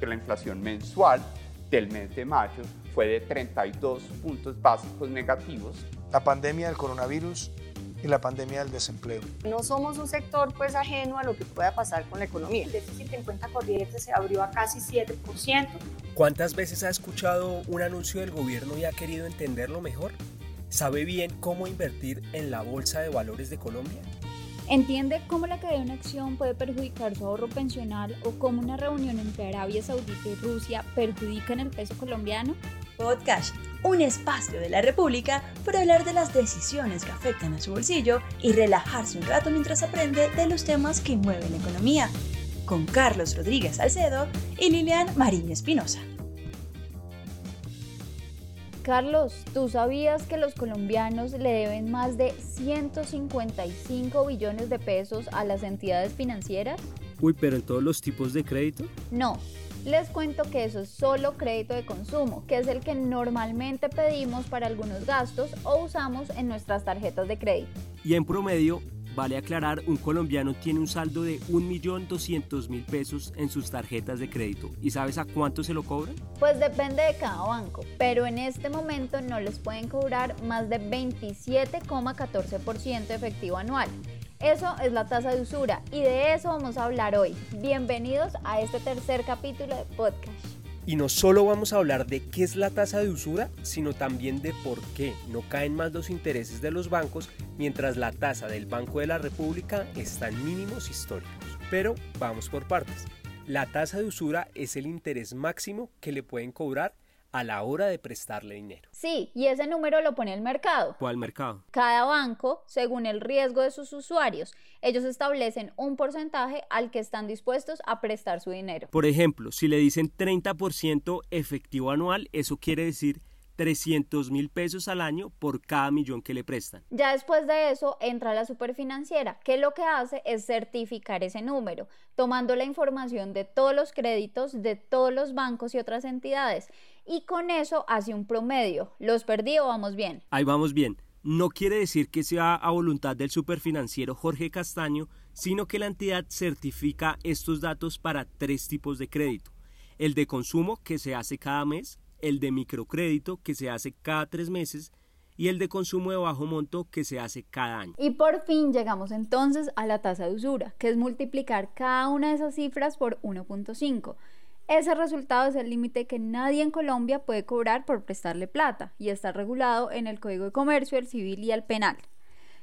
que la inflación mensual del mes de mayo fue de 32 puntos básicos negativos. La pandemia del coronavirus y la pandemia del desempleo. No somos un sector pues ajeno a lo que pueda pasar con la economía. El déficit en cuenta corriente se abrió a casi 7%. ¿Cuántas veces ha escuchado un anuncio del gobierno y ha querido entenderlo mejor? ¿Sabe bien cómo invertir en la Bolsa de Valores de Colombia? ¿Entiende cómo la caída de una acción puede perjudicar su ahorro pensional o cómo una reunión entre Arabia Saudita y Rusia perjudica en el peso colombiano? Podcast, un espacio de la República para hablar de las decisiones que afectan a su bolsillo y relajarse un rato mientras aprende de los temas que mueven la economía. Con Carlos Rodríguez Salcedo y Lilian Marín Espinosa. Carlos, ¿tú sabías que los colombianos le deben más de 155 billones de pesos a las entidades financieras? Uy, pero en todos los tipos de crédito. No, les cuento que eso es solo crédito de consumo, que es el que normalmente pedimos para algunos gastos o usamos en nuestras tarjetas de crédito. Y en promedio, Vale aclarar, un colombiano tiene un saldo de 1.200.000 pesos en sus tarjetas de crédito. ¿Y sabes a cuánto se lo cobran? Pues depende de cada banco, pero en este momento no les pueden cobrar más de 27,14% efectivo anual. Eso es la tasa de usura y de eso vamos a hablar hoy. Bienvenidos a este tercer capítulo de podcast. Y no solo vamos a hablar de qué es la tasa de usura, sino también de por qué no caen más los intereses de los bancos mientras la tasa del Banco de la República está en mínimos históricos. Pero vamos por partes. La tasa de usura es el interés máximo que le pueden cobrar a la hora de prestarle dinero. Sí, y ese número lo pone el mercado. ¿Cuál mercado? Cada banco, según el riesgo de sus usuarios, ellos establecen un porcentaje al que están dispuestos a prestar su dinero. Por ejemplo, si le dicen 30% efectivo anual, eso quiere decir 300 mil pesos al año por cada millón que le prestan. Ya después de eso entra la superfinanciera, que lo que hace es certificar ese número, tomando la información de todos los créditos de todos los bancos y otras entidades, y con eso hace un promedio. ¿Los perdí o vamos bien? Ahí vamos bien. No quiere decir que sea a voluntad del superfinanciero Jorge Castaño, sino que la entidad certifica estos datos para tres tipos de crédito. El de consumo, que se hace cada mes, el de microcrédito que se hace cada tres meses y el de consumo de bajo monto que se hace cada año. Y por fin llegamos entonces a la tasa de usura, que es multiplicar cada una de esas cifras por 1.5. Ese resultado es el límite que nadie en Colombia puede cobrar por prestarle plata y está regulado en el Código de Comercio, el Civil y el Penal.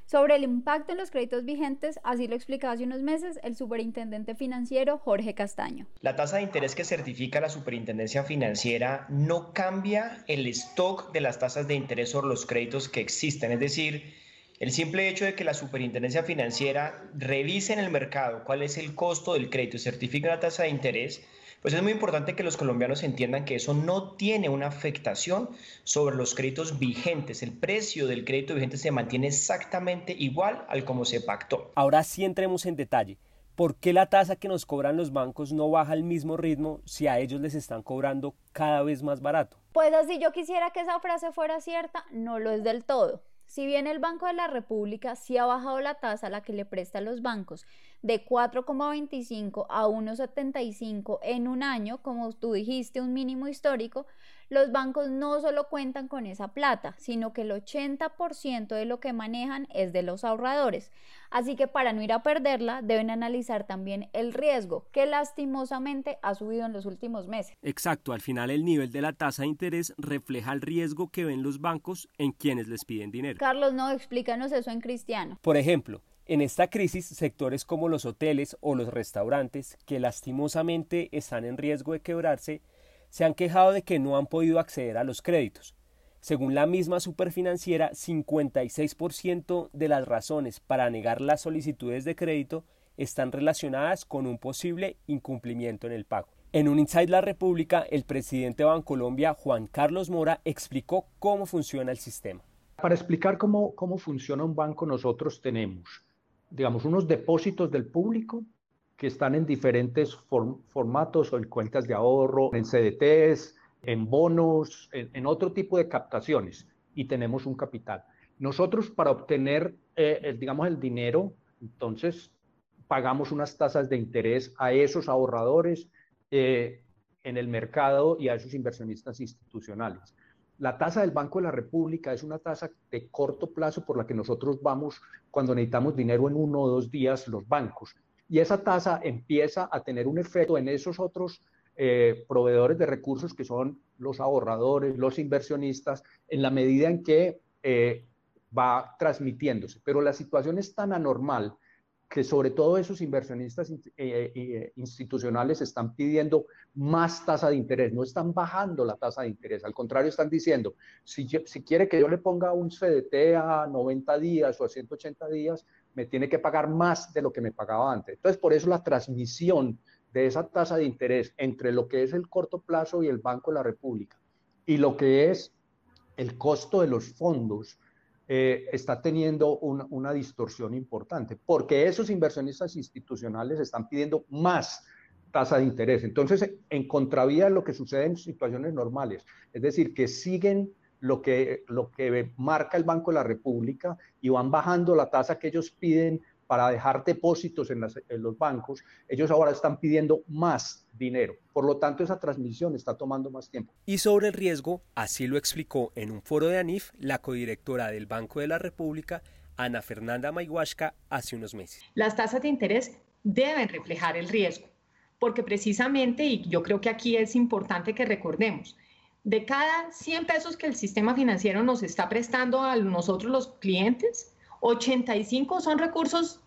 Sobre el impacto en los créditos vigentes, así lo explicaba hace unos meses el superintendente financiero Jorge Castaño. La tasa de interés que certifica la superintendencia financiera no cambia el stock de las tasas de interés sobre los créditos que existen, es decir, el simple hecho de que la superintendencia financiera revise en el mercado cuál es el costo del crédito y certifique una tasa de interés, pues es muy importante que los colombianos entiendan que eso no tiene una afectación sobre los créditos vigentes. El precio del crédito vigente se mantiene exactamente igual al como se pactó. Ahora sí entremos en detalle. ¿Por qué la tasa que nos cobran los bancos no baja al mismo ritmo si a ellos les están cobrando cada vez más barato? Pues así yo quisiera que esa frase fuera cierta, no lo es del todo. Si bien el Banco de la República sí ha bajado la tasa a la que le presta los bancos de 4,25 a 1,75 en un año, como tú dijiste, un mínimo histórico, los bancos no solo cuentan con esa plata, sino que el 80% de lo que manejan es de los ahorradores. Así que para no ir a perderla, deben analizar también el riesgo, que lastimosamente ha subido en los últimos meses. Exacto, al final el nivel de la tasa de interés refleja el riesgo que ven los bancos en quienes les piden dinero. Carlos, no, explícanos eso en cristiano. Por ejemplo, en esta crisis, sectores como los hoteles o los restaurantes, que lastimosamente están en riesgo de quebrarse, se han quejado de que no han podido acceder a los créditos. Según la misma superfinanciera, 56% de las razones para negar las solicitudes de crédito están relacionadas con un posible incumplimiento en el pago. En un Inside La República, el presidente de Bancolombia, Juan Carlos Mora, explicó cómo funciona el sistema. Para explicar cómo, cómo funciona un banco, nosotros tenemos, digamos, unos depósitos del público que están en diferentes formatos o en cuentas de ahorro, en CDTs, en bonos, en, otro tipo de captaciones y tenemos un capital. Nosotros para obtener, eh, digamos, el dinero, entonces pagamos unas tasas de interés a esos ahorradores. Eh, en el mercado y a esos inversionistas institucionales. La tasa del Banco de la República es una tasa de corto plazo por la que nosotros vamos cuando necesitamos dinero en uno o dos días los bancos. Y esa tasa empieza a tener un efecto en esos otros eh, proveedores de recursos que son los ahorradores, los inversionistas, en la medida en que eh, va transmitiéndose. Pero la situación es tan anormal que sobre todo esos inversionistas eh, institucionales están pidiendo más tasa de interés, no están bajando la tasa de interés, al contrario están diciendo, si, si quiere que yo le ponga un CDT a 90 días o a 180 días, me tiene que pagar más de lo que me pagaba antes. Entonces, por eso la transmisión de esa tasa de interés entre lo que es el corto plazo y el Banco de la República y lo que es el costo de los fondos, eh, está teniendo una, distorsión importante, porque esos inversionistas institucionales están pidiendo más tasa de interés. Entonces, en contravía de lo que sucede en situaciones normales, es decir, que siguen lo que, lo que marca el Banco de la República y van bajando la tasa que ellos piden para dejar depósitos en, los bancos, ellos ahora están pidiendo más dinero. Por lo tanto, esa transmisión está tomando más tiempo. Y sobre el riesgo, así lo explicó en un foro de ANIF la codirectora del Banco de la República, Ana Fernanda Mayhuasca, hace unos meses. Las tasas de interés deben reflejar el riesgo, porque precisamente, y yo creo que aquí es importante que recordemos, de cada 100 pesos que el sistema financiero nos está prestando a nosotros los clientes, 85 son recursos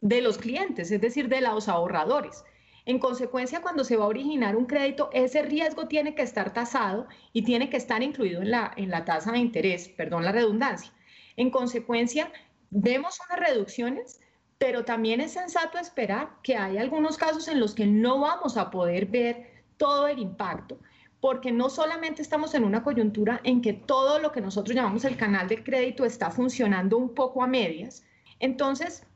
de los clientes, es decir, de los ahorradores. En consecuencia, cuando se va a originar un crédito, ese riesgo tiene que estar tasado y tiene que estar incluido en la, en la tasa de interés, perdón la redundancia. En consecuencia, vemos unas reducciones, pero también es sensato esperar que hay algunos casos en los que no vamos a poder ver todo el impacto porque no solamente estamos en una coyuntura en que todo lo que nosotros llamamos el canal de crédito está funcionando un poco a medias. Entonces,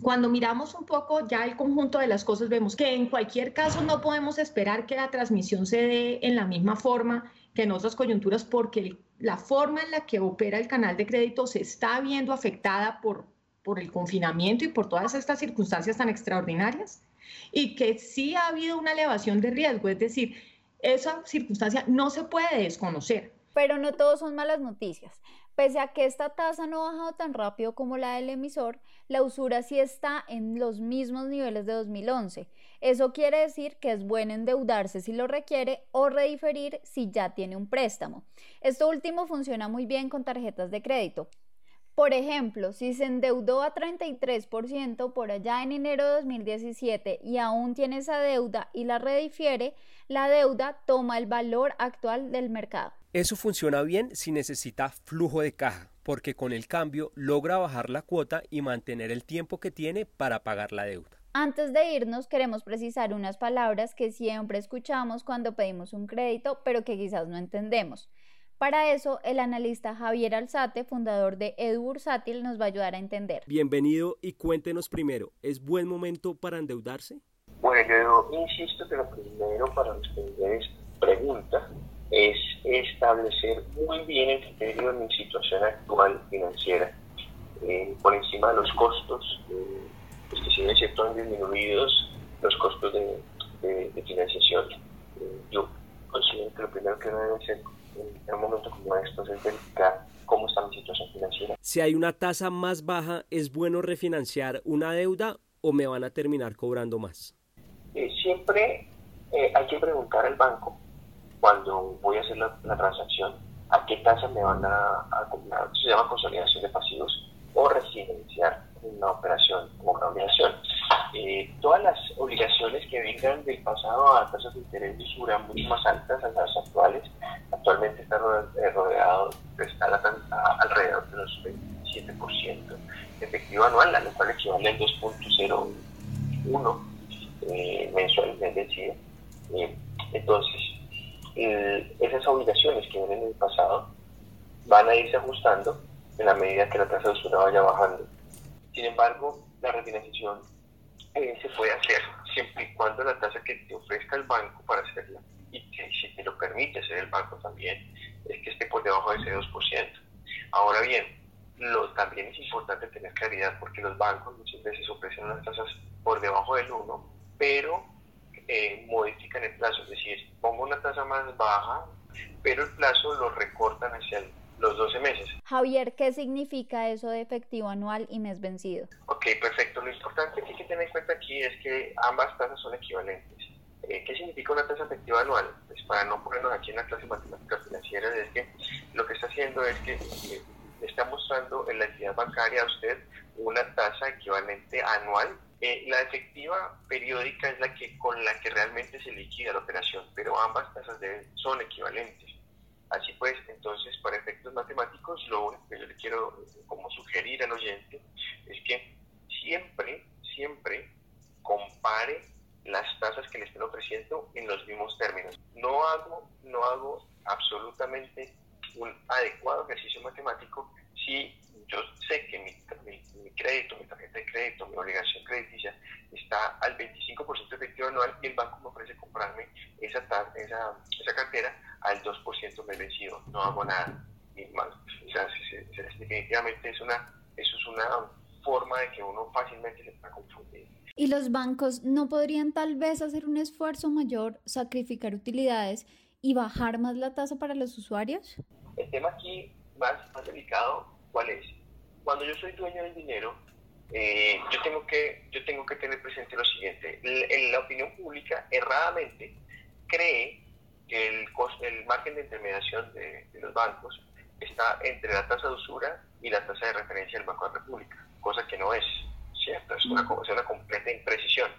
cuando miramos un poco ya el conjunto de las cosas, vemos que en cualquier caso no podemos esperar que la transmisión se dé en la misma forma que en otras coyunturas, porque la forma en la que opera el canal de crédito se está viendo afectada por, por el confinamiento y por todas estas circunstancias tan extraordinarias, y que sí ha habido una elevación de riesgo, es decir, esa circunstancia no se puede desconocer. Pero no todos son malas noticias. Pese a que esta tasa no ha bajado tan rápido como la del emisor, la usura sí está en los mismos niveles de 2011. Eso quiere decir que es bueno endeudarse si lo requiere o rediferir si ya tiene un préstamo. Esto último funciona muy bien con tarjetas de crédito. Por ejemplo, si se endeudó a 33% por allá en enero de 2017 y aún tiene esa deuda y la redifiere, la deuda toma el valor actual del mercado. Eso funciona bien si necesita flujo de caja, porque con el cambio logra bajar la cuota y mantener el tiempo que tiene para pagar la deuda. Antes de irnos, queremos precisar unas palabras que siempre escuchamos cuando pedimos un crédito, pero que quizás no entendemos. Para eso, el analista Javier Alzate, fundador de Edu Bursátil, nos va a ayudar a entender. Bienvenido y cuéntenos primero, ¿es buen momento para endeudarse? Bueno, yo insisto que lo primero para responder esta pregunta es establecer muy bien el criterio de mi situación actual financiera, eh, por encima de los costos, eh, pues que si bien es cierto han disminuidos los costos de, financiación. Eh, yo considero que lo primero que uno debe hacer en un momento como estos es verificar cómo está mi situación financiera. Si hay una tasa más baja, ¿es bueno refinanciar una deuda o me van a terminar cobrando más? Eh, siempre eh, hay que preguntar al banco cuando voy a hacer la, transacción a qué tasa me van a, acumular. Se llama consolidación de pasivos o residenciar una operación como una obligación. Eh, todas las obligaciones que vengan del pasado a tasas de interés de mucho más altas a las actuales, actualmente está eh, rodeado, está alrededor de los 27% de efectivo anual, lo cual equivale al 2.01 eh, mensualmente decía. Eh, entonces, esas obligaciones que vienen en el pasado van a irse ajustando en la medida que la tasa de usura vaya bajando. Sin embargo, la refinanciación eh, se puede hacer siempre y cuando la tasa que te ofrezca el banco para hacerla y que si te lo permite hacer el banco también es que esté por debajo de ese 2%. Ahora bien, lo, también es importante tener claridad porque los bancos muchas veces ofrecen unas tasas por debajo del 1, pero eh, modifican el plazo, es decir, pongo una tasa más baja, pero el plazo lo recortan hacia los 12 meses. Javier, ¿qué significa eso de efectivo anual y mes vencido? Ok, perfecto. Lo importante que hay que tener en cuenta aquí es que ambas tasas son equivalentes. Eh, ¿Qué significa una tasa efectiva anual? Pues para no ponernos aquí en la clase matemática financiera, es que lo que está haciendo es que eh, está mostrando en la entidad bancaria a usted una tasa equivalente anual eh, la efectiva periódica es la que con la que realmente se liquida la operación, pero ambas tasas son equivalentes. Así pues, entonces, para efectos matemáticos, lo único que yo le quiero como sugerir al oyente es que siempre, siempre compare las tasas que le estén ofreciendo en los mismos términos. No hago, no hago absolutamente un adecuado ejercicio matemático si yo sé que mi, crédito, mi tarjeta de crédito, mi obligación crediticia está al 25% efectivo anual y el banco me ofrece comprarme esa, esa, esa cartera al 2% me vencido. No hago nada. Y más, o sea, definitivamente es una, eso es una forma de que uno fácilmente se pueda confundir. ¿Y los bancos no podrían tal vez hacer un esfuerzo mayor, sacrificar utilidades y bajar más la tasa para los usuarios? El tema aquí más, más delicado, ¿cuál es? cuando yo soy dueño del dinero, eh, yo, tengo que, yo tengo que tener presente lo siguiente. La, la opinión pública erradamente cree el, el margen de intermediación de, los bancos está entre la tasa de usura y la tasa de referencia del Banco de la República, cosa que no es cierto, es una, es una completa imprecisión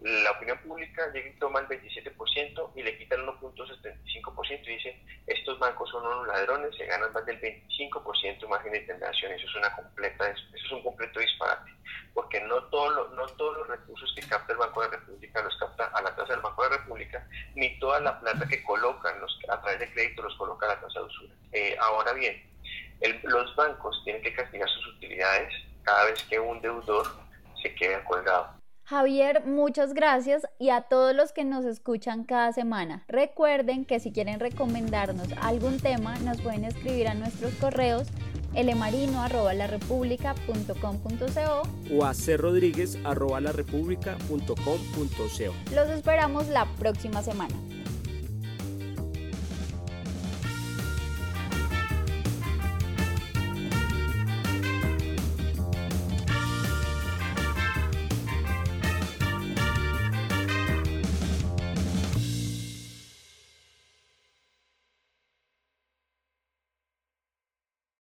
la opinión pública llega y toma el 27% y le quita el 1.75% y dice, estos bancos son unos ladrones, se ganan más del 25% margen de intervención. Eso es una completa, eso es un completo disparate, porque no, todo no todos los recursos que capta el Banco de la República los capta a la tasa del Banco de la República, ni toda la plata que colocan los, a través de crédito los coloca a la tasa de usura. Eh, ahora bien, los bancos tienen que castigar sus utilidades cada vez que un deudor se quede colgado Javier, muchas gracias y a todos los que nos escuchan cada semana. Recuerden que si quieren recomendarnos algún tema, nos pueden escribir a nuestros correos elemarino.com.co o a crodríguez.com.co. Los esperamos la próxima semana.